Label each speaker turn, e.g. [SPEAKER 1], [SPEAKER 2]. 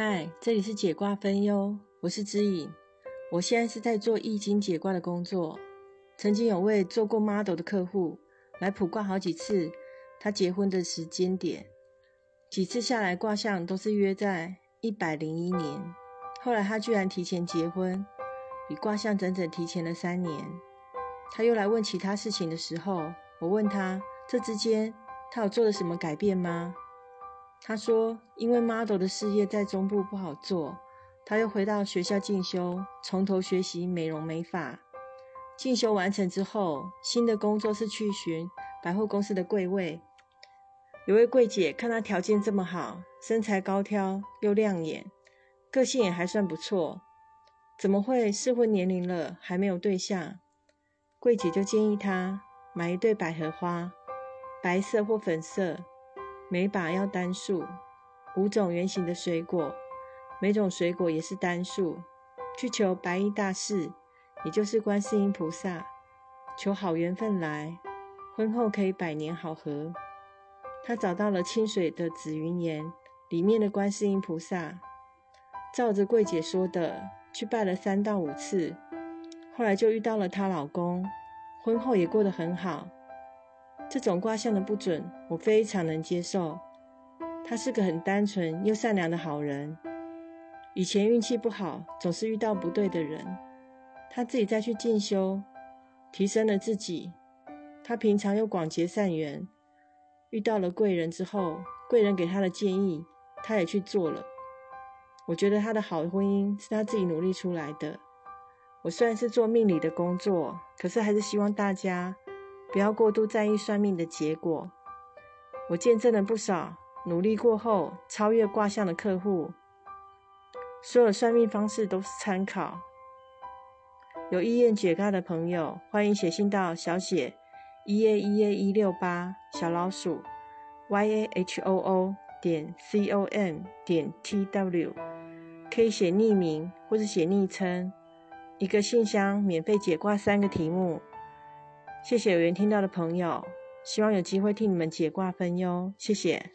[SPEAKER 1] 嗨，这里是解卦分忧，我是知影。我现在是在做易经解卦的工作。曾经有位做过 model 的客户来卜卦好几次，他结婚的时间点，几次下来卦象都是约在一百零一年。后来他居然提前结婚，比卦象整整提前了三年。他又来问其他事情的时候，我问他这之间他有做了什么改变吗？他说：“因为 model 的事业在中部不好做，他又回到学校进修，从头学习美容美发。进修完成之后，新的工作是去寻百货公司的柜位。有位柜姐看他条件这么好，身材高挑又亮眼，个性也还算不错，怎么会适婚年龄了还没有对象？柜姐就建议他买一对百合花，白色或粉色。”每把要单数，五种圆形的水果，每种水果也是单数，去求白衣大士，也就是观世音菩萨，求好缘分来，婚后可以百年好合。他找到了清水的紫云岩里面的观世音菩萨，照着柜姐说的去拜了三到五次，后来就遇到了她老公，婚后也过得很好。这种卦象的不准，我非常能接受。他是个很单纯又善良的好人。以前运气不好，总是遇到不对的人。他自己再去进修，提升了自己。他平常又广结善缘，遇到了贵人之后，贵人给他的建议，他也去做了。我觉得他的好婚姻是他自己努力出来的。我虽然是做命理的工作，可是还是希望大家。不要过度在意算命的结果。我见证了不少努力过后超越卦象的客户。所有算命方式都是参考。有意愿解卦的朋友，欢迎写信到小写 e a e a 一六八小老鼠 y a h o o 点 c o m 点 t w，可以写匿名或者写昵称，一个信箱免费解卦三个题目。谢谢有缘听到的朋友，希望有机会替你们解卦分忧，谢谢。